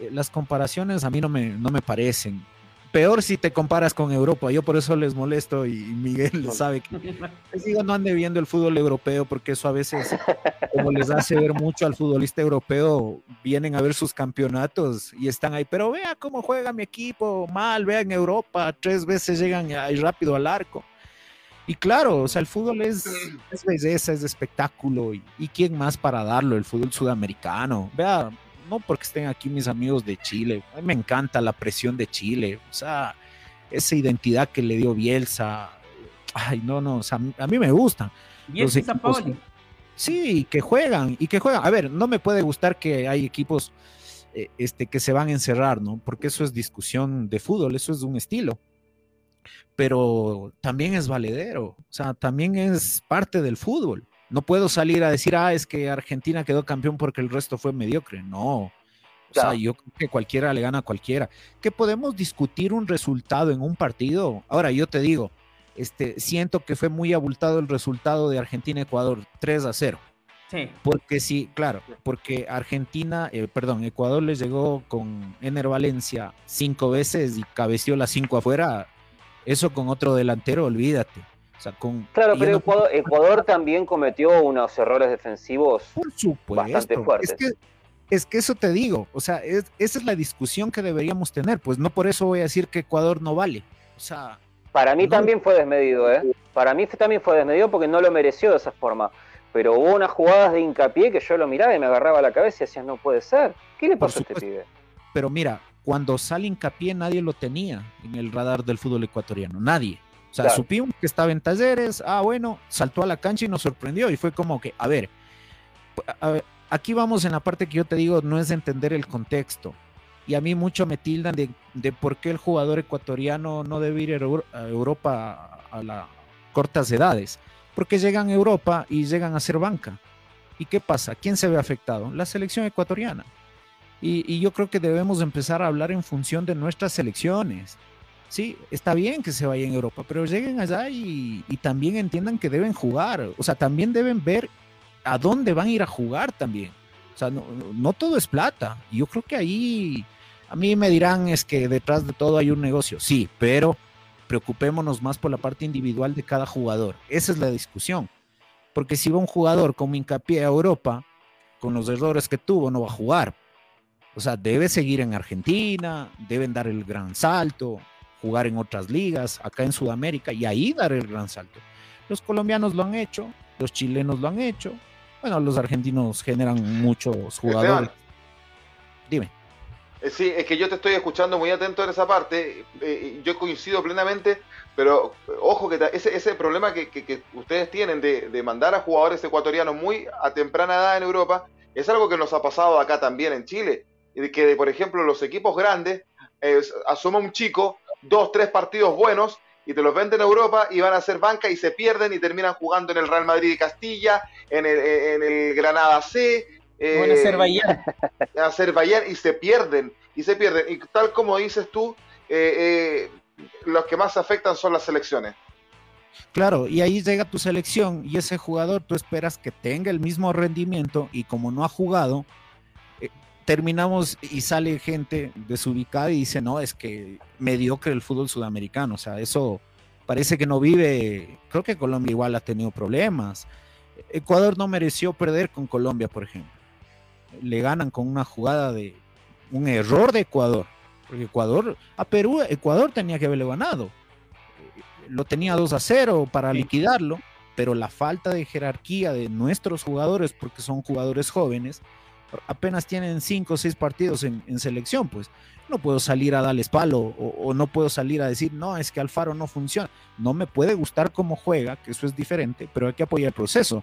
Eh, las comparaciones a mí no me, no me parecen. peor si te comparas con Europa. Yo por eso les molesto y Miguel sabe que les digo no ande viendo el fútbol europeo porque eso a veces como les hace ver mucho al futbolista europeo, vienen a ver sus campeonatos y están ahí, pero vea cómo juega mi equipo, mal, vea en Europa, tres veces llegan ahí rápido al arco. Y claro, o sea, el fútbol es, es belleza, es espectáculo. Y, y, quién más para darlo? El fútbol sudamericano. Vea, no porque estén aquí mis amigos de Chile. A mí me encanta la presión de Chile. O sea, esa identidad que le dio Bielsa. Ay, no, no, o sea, a mí me gustan. Bielsa equipos, Sí, que juegan y que juegan. A ver, no me puede gustar que hay equipos eh, este, que se van a encerrar, ¿no? Porque eso es discusión de fútbol, eso es un estilo. Pero también es valedero, o sea, también es parte del fútbol. No puedo salir a decir, ah, es que Argentina quedó campeón porque el resto fue mediocre. No. O sea, yo creo que cualquiera le gana a cualquiera. Que podemos discutir un resultado en un partido. Ahora, yo te digo, este, siento que fue muy abultado el resultado de Argentina-Ecuador 3 a 0. Sí. Porque sí, claro, porque Argentina, eh, perdón, Ecuador les llegó con Ener Valencia cinco veces y cabeció las cinco afuera. Eso con otro delantero, olvídate claro, pero Ecuador, también cometió unos errores defensivos bastante fuertes. Es que, es que eso te digo, o sea, esa es la discusión que deberíamos tener, pues no por eso voy a decir que Ecuador no vale. O sea, para mí también fue desmedido, ¿eh? Para mí también fue desmedido porque no lo mereció de esa forma. Pero hubo unas jugadas de hincapié que yo lo miraba y me agarraba la cabeza y decía, no puede ser. ¿Qué le pasó a este pibe? Pero mira, cuando sale hincapié nadie lo tenía en el radar del fútbol ecuatoriano, nadie. O sea, supimos que estaba en talleres, ah, bueno, saltó a la cancha y nos sorprendió y fue como que, a ver, aquí vamos en la parte que yo te digo, no es entender el contexto. Y a mí mucho me tildan de, de por qué el jugador ecuatoriano no debe ir a Europa a las cortas edades. Porque llegan a Europa y llegan a ser banca. ¿Y qué pasa? ¿Quién se ve afectado? La selección ecuatoriana. Y, y yo creo que debemos empezar a hablar en función de nuestras selecciones sí, está bien que se vayan a Europa, pero lleguen allá y, también entiendan que deben jugar. O sea, también deben ver a dónde van a ir a jugar también. O sea, no, todo es plata. Yo creo que ahí, a mí me dirán es que detrás de todo hay un negocio. Sí, pero preocupémonos más por la parte individual de cada jugador. Esa es la discusión. Porque si va un jugador como hincapié a Europa, con los errores que tuvo, no va a jugar. O sea, debe seguir en Argentina, deben dar el gran salto, jugar en otras ligas, acá en Sudamérica, y ahí dar el gran salto. Los colombianos lo han hecho, los chilenos lo han hecho, bueno, los argentinos generan muchos jugadores. Dime. Eh, sí, es que yo te estoy escuchando muy atento en esa parte, eh, yo coincido plenamente, pero ojo que ese, ese problema que, ustedes tienen de, de, mandar a jugadores ecuatorianos muy a temprana edad en Europa, es algo que nos ha pasado acá también en Chile, que por ejemplo los equipos grandes eh, asoma un chico dos, tres partidos buenos y te los venden a Europa y van a ser banca y se pierden y terminan jugando en el Real Madrid y Castilla, en el, en el Granada C. Eh, en Azerbaiyán. Azerbaiyán y se pierden, y se pierden. Y tal como dices tú, eh, eh, los que más afectan son las selecciones. Claro, y ahí llega tu selección y ese jugador tú esperas que tenga el mismo rendimiento y como no ha jugado, terminamos y sale gente desubicada y dice, no, es que mediocre el fútbol sudamericano, o sea, eso parece que no vive, creo que Colombia igual ha tenido problemas. Ecuador no mereció perder con Colombia, por ejemplo. Le ganan con una jugada de un error de Ecuador, porque Ecuador, a Perú, Ecuador tenía que haberle ganado. Lo tenía 2 a 0 para liquidarlo, pero la falta de jerarquía de nuestros jugadores, porque son jugadores jóvenes, apenas tienen cinco o seis partidos en, selección, pues no puedo salir a darles palo o, no puedo salir a decir, no, es que Alfaro no funciona. No me puede gustar cómo juega, que eso es diferente, pero hay que apoyar el proceso.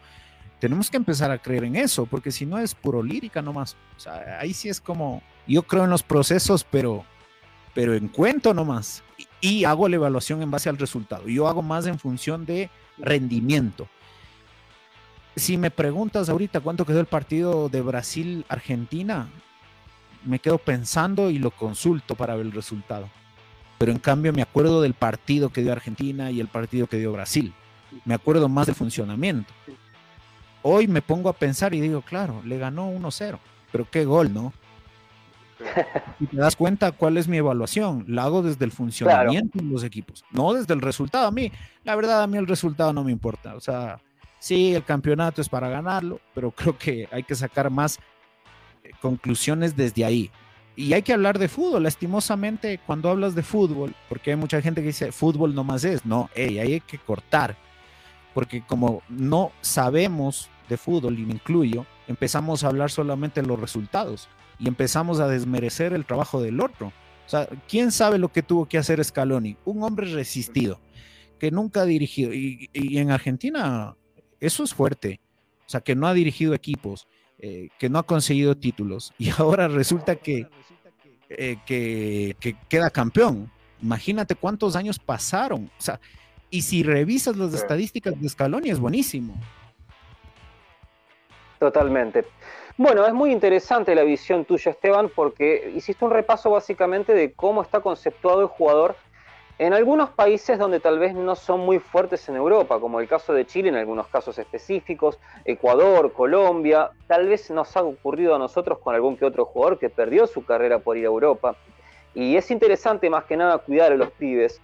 Tenemos que empezar a creer en eso, porque si no es puro lírica nomás. O sea, ahí sí es como, yo creo en los procesos, pero, pero en cuento nomás. y hago la evaluación en base al resultado. Yo hago más en función de rendimiento si me preguntas ahorita cuánto quedó el partido de Brasil-Argentina, me quedo pensando y lo consulto para ver el resultado. Pero en cambio me acuerdo del partido que dio Argentina y el partido que dio Brasil. Me acuerdo más del funcionamiento. Hoy me pongo a pensar y digo, claro, le ganó 1-0. Pero qué gol, ¿no? y te das cuenta cuál es mi evaluación. La hago desde el funcionamiento de los equipos, no desde el resultado. A mí, la verdad, a mí el resultado no me importa. O sea, sí, el campeonato es para ganarlo, pero creo que hay que sacar más eh, conclusiones desde ahí. Y hay que hablar de fútbol, lastimosamente, cuando hablas de fútbol, porque hay mucha gente que dice fútbol no más es, no, ahí hay que cortar, porque como no sabemos de fútbol, y me incluyo, empezamos a hablar solamente de los resultados y empezamos a desmerecer el trabajo del otro. O sea, ¿quién sabe lo que tuvo que hacer Scaloni? Un hombre resistido, que nunca ha dirigido, y, en Argentina eso es fuerte, o sea, que no ha dirigido equipos, eh, que no ha conseguido títulos, y ahora resulta que, eh, que, que queda campeón. Imagínate cuántos años pasaron. O sea, y si revisas las estadísticas de Scaloni es buenísimo. Totalmente. Bueno, es muy interesante la visión tuya, Esteban, porque hiciste un repaso básicamente de cómo está conceptuado el jugador en algunos países donde tal vez no son muy fuertes en Europa, como el caso de Chile en algunos casos específicos, Ecuador, Colombia, tal vez nos ha ocurrido a nosotros con algún que otro jugador que perdió su carrera por ir a Europa. Y es interesante más que nada cuidar a los pibes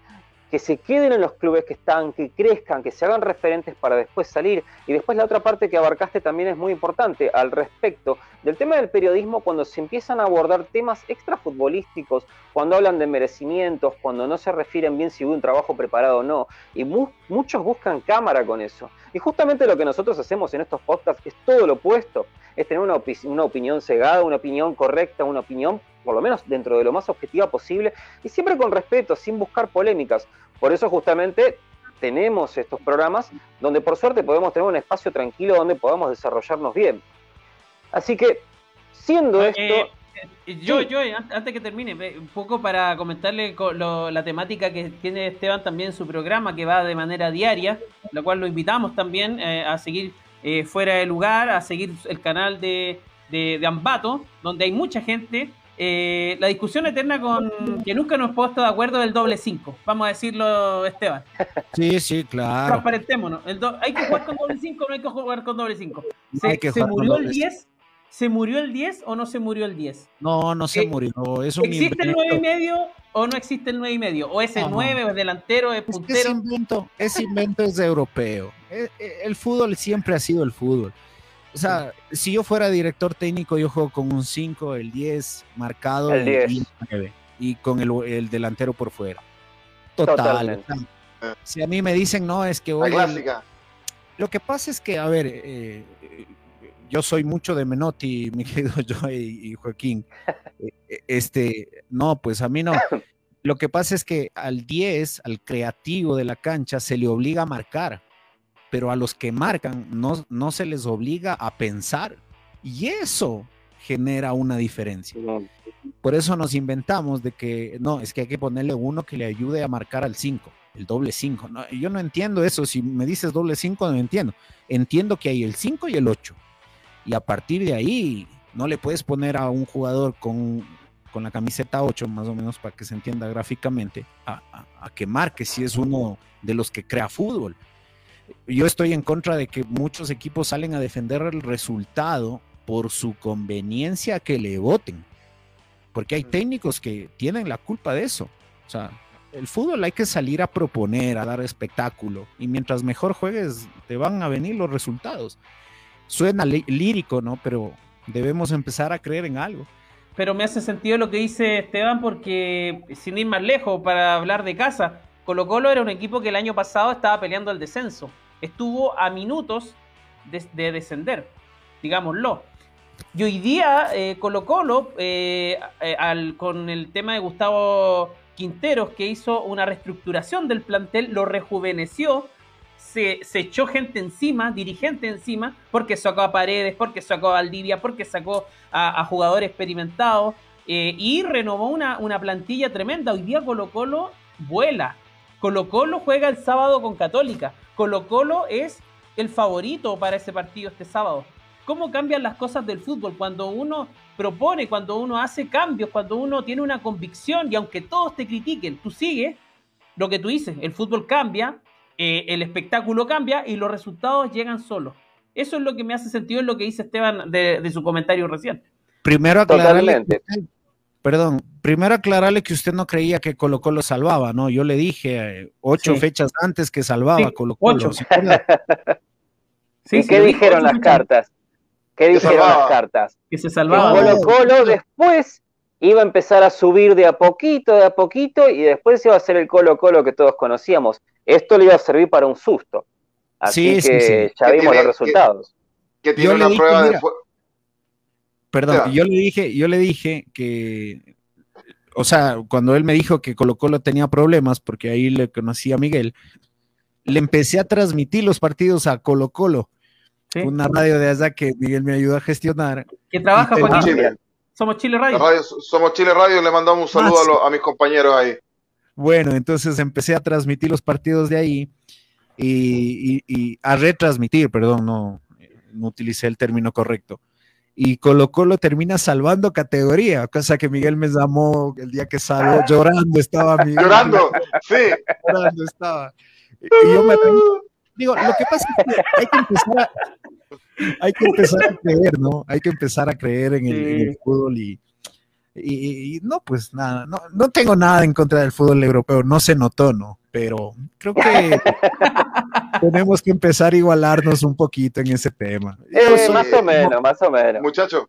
que se queden en los clubes que están, que crezcan, que se hagan referentes para después salir. Y después la otra parte que abarcaste también es muy importante al respecto del tema del periodismo cuando se empiezan a abordar temas extrafutbolísticos, cuando hablan de merecimientos, cuando no se refieren bien si hubo un trabajo preparado o no. Y muchos buscan cámara con eso. Y justamente lo que nosotros hacemos en estos podcasts es todo lo opuesto, es tener una, una opinión cegada, una opinión correcta, una opinión por lo menos dentro de lo más objetiva posible, y siempre con respeto, sin buscar polémicas. Por eso justamente tenemos estos programas donde por suerte podemos tener un espacio tranquilo donde podamos desarrollarnos bien. Así que, siendo esto... Eh, yo, yo, antes que termine, un poco para comentarle la temática que tiene Esteban también en su programa, que va de manera diaria, la cual lo invitamos también eh, a seguir eh, fuera de lugar, a seguir el canal de, de, de Ambato, donde hay mucha gente eh, la discusión eterna con que nunca nos hemos puesto de acuerdo del doble 5. Vamos a decirlo, Esteban. Sí, sí, claro. Transparentémonos. ¿Hay que jugar con doble 5 o no hay que jugar con doble 5? ¿Se, murió el 10? ¿Se murió el 10 o no se murió el 10? No, no se murió. ¿Existe el 9 y medio o no existe el 9 y medio? ¿O ese 9 o es delantero, es puntero? ese, invento, ese invento es europeo. Eh, eh, el fútbol siempre ha sido el fútbol. O sea, si yo fuera director técnico, yo juego con un 5, el 10 marcado el 10. Y, 9, y con el, delantero por fuera. Total. si a mí me dicen, no, es que hoy. Lo que pasa es que, a ver, eh, yo soy mucho de Menotti, mi querido Joey y Joaquín. Eh, este, no, pues a mí no. Lo que pasa es que al 10, al creativo de la cancha, se le obliga a marcar pero a los que marcan no, no se les obliga a pensar y eso genera una diferencia. Por eso nos inventamos de que no, es que hay que ponerle uno que le ayude a marcar al 5, el doble 5. No, yo no entiendo eso, si me dices doble 5 no entiendo. Entiendo que hay el 5 y el 8. Y a partir de ahí no le puedes poner a un jugador con, con la camiseta 8, más o menos para que se entienda gráficamente, a, a que marque si es uno de los que crea fútbol yo estoy en contra de que muchos equipos salen a defender el resultado por su conveniencia que le voten. Porque hay técnicos que tienen la culpa de eso. O sea, el fútbol hay que salir a proponer, a dar espectáculo. Y mientras mejor juegues, te van a venir los resultados. Suena lírico, ¿no? Pero debemos empezar a creer en algo. Pero me hace sentido lo que dice Esteban porque, sin ir más lejos, para hablar de casa, Colo Colo era un equipo que el año pasado estaba peleando el descenso. Estuvo a minutos de, descender, digámoslo. Y hoy día eh, Colo Colo, eh, eh, con el tema de Gustavo Quinteros, que hizo una reestructuración del plantel, lo rejuveneció, se, echó gente encima, dirigente encima, porque sacó a Paredes, porque sacó a Valdivia, porque sacó a, jugadores experimentados y renovó una, una plantilla tremenda. Hoy día Colo Colo vuela, Colo Colo juega el sábado con Católica. Colo Colo es el favorito para ese partido este sábado. ¿Cómo cambian las cosas del fútbol cuando uno propone, cuando uno hace cambios, cuando uno tiene una convicción y aunque todos te critiquen, tú sigues lo que tú dices, el fútbol cambia, eh, el espectáculo cambia y los resultados llegan solos. Eso es lo que me hace sentido en lo que dice Esteban de, su comentario recién. Primero aclararle, Perdón, primero aclararle que usted no creía que Colo Colo salvaba, ¿no? Yo le dije eh, ocho fechas antes que salvaba Colo Colo. ¿Y qué dijeron las cartas? ¿Qué dijeron las cartas? Que se salvaba. Colo Colo después iba a empezar a subir de a poquito, de a poquito, y después iba a ser el Colo Colo que todos conocíamos. Esto le iba a servir para un susto. Así que ya vimos los resultados. Que, tiene una prueba de... Perdón, yo le dije, yo le dije que, o sea, cuando él me dijo que Colo Colo tenía problemas, porque ahí le conocí a Miguel, le empecé a transmitir los partidos a Colo Colo. Una radio de allá que Miguel me ayudó a gestionar. Que trabaja con Chile. Somos Chile Radio. Somos Chile Radio, le mandamos un saludo a, mis compañeros ahí. Bueno, entonces empecé a transmitir los partidos de ahí y, a retransmitir, perdón, no, no utilicé el término correcto y Colo Colo termina salvando categoría, cosa que Miguel me llamó el día que salió, llorando estaba Miguel. Llorando, sí. Llorando estaba. Y yo me digo, lo que pasa es que hay que empezar a, hay que empezar a creer, ¿no? Hay que empezar a creer en el, fútbol y, y, no, pues nada, no, no tengo nada en contra del fútbol europeo, no se notó, ¿no? Pero creo que tenemos que empezar a igualarnos un poquito en ese tema. Eh, más o menos, más o menos. Muchachos,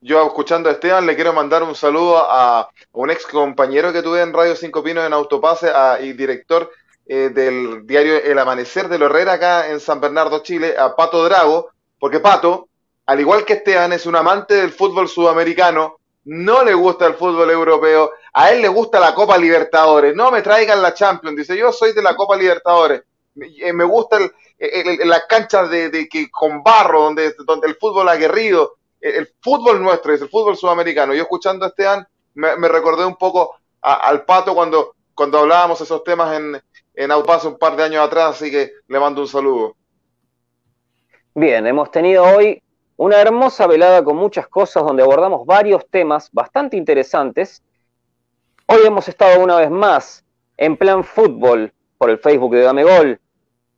yo escuchando a Esteban le quiero mandar un saludo a un ex compañero que tuve en Radio Cinco Pinos en Autopase y director eh, del diario El Amanecer de Herrera acá en San Bernardo, Chile, a Pato Drago, porque Pato, al igual que Esteban, es un amante del fútbol sudamericano, no le gusta el fútbol europeo, a él le gusta la Copa Libertadores, no me traigan la Champions, dice yo soy de la Copa Libertadores, me eh, gusta el, las canchas de, que con barro, donde, el fútbol aguerrido, el, fútbol nuestro, es el fútbol sudamericano. Yo escuchando a Esteban me, recordé un poco al Pato cuando, cuando hablábamos esos temas en, en un par de años atrás, así que le mando un saludo. Bien, hemos tenido hoy una hermosa velada con muchas cosas donde abordamos varios temas bastante interesantes. Hoy hemos estado una vez más en plan fútbol por el Facebook de Dame Gol,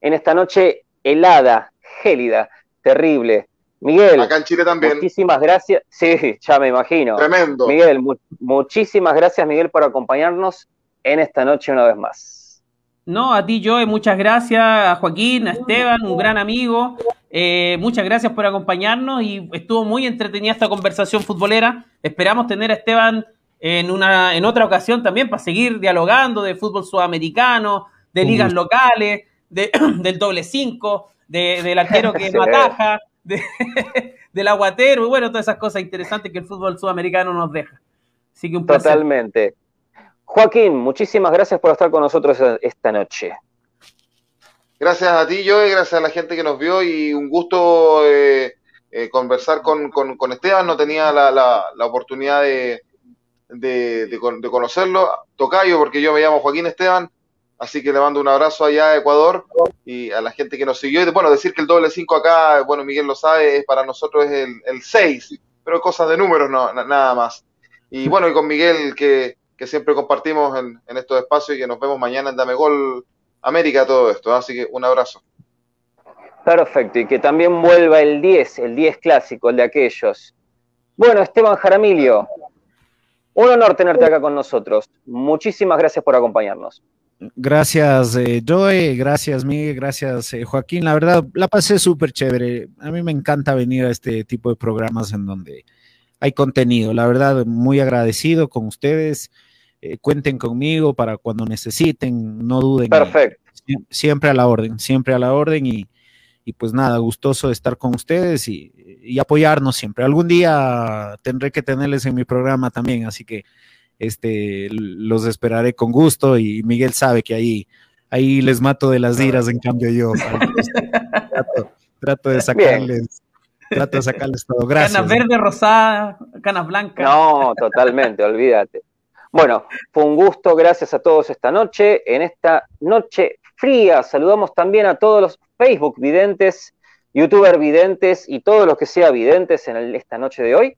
en esta noche helada, gélida, terrible. Miguel, acá en Chile también. Muchísimas gracias. Sí, ya me imagino. Tremendo. Miguel, muchísimas gracias, Miguel, por acompañarnos en esta noche una vez más. No, a ti, Joe, muchas gracias, a Joaquín, a Esteban, un gran amigo. Eh, muchas gracias por acompañarnos y estuvo muy entretenida esta conversación futbolera. Esperamos tener a Esteban en, una, en otra ocasión también para seguir dialogando de fútbol sudamericano, de ligas locales, del doble cinco, del arquero que mataja, del aguatero, y bueno, todas esas cosas interesantes que el fútbol sudamericano nos deja. Así que un placer. Totalmente. Joaquín, muchísimas gracias por estar con nosotros esta noche. Gracias a ti, Joe, gracias a la gente que nos vio y un gusto eh, eh, conversar con, Esteban. No tenía la, oportunidad de, de, de, conocerlo. Tocayo, porque yo me llamo Joaquín Esteban. Así que le mando un abrazo allá a Ecuador y a la gente que nos siguió. Y bueno, decir que el doble 5 acá, bueno, Miguel lo sabe, es para nosotros es el, 6, pero cosas de números, no, nada más. Y bueno, y con Miguel que, siempre compartimos en, estos espacios y que nos vemos mañana en Dame Gol América, todo esto. Así que un abrazo. Perfecto, y que también vuelva el 10, el 10 clásico, el de aquellos. Bueno, Esteban Jaramillo, un honor tenerte acá con nosotros. Muchísimas gracias por acompañarnos. Gracias, eh, Joe, gracias, Miguel, gracias, eh, Joaquín. La verdad, la pasé súper chévere. A mí me encanta venir a este tipo de programas en donde hay contenido. La verdad, muy agradecido con ustedes. Eh, cuenten conmigo para cuando necesiten, no duden. Perfecto. siempre a la orden, siempre a la orden y, pues nada, gustoso de estar con ustedes y, y apoyarnos siempre. Algún día tendré que tenerles en mi programa también, así que este, los esperaré con gusto y Miguel sabe que ahí, ahí les mato de las diras, en cambio yo trato, de sacarles. Trato de sacarles todo. Gracias. Canas verde, rosada, canas blancas. No, totalmente, olvídate. Bueno, fue un gusto, gracias a todos esta noche. En esta noche fría, saludamos también a todos los Facebook videntes, youtuber videntes y todos los que sean videntes en esta noche de hoy.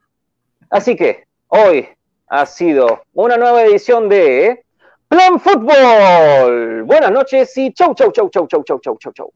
Así que hoy ha sido una nueva edición de Plan Fútbol. Buenas noches y chau, chau, chau, chau, chau, chau, chau, chau, chau.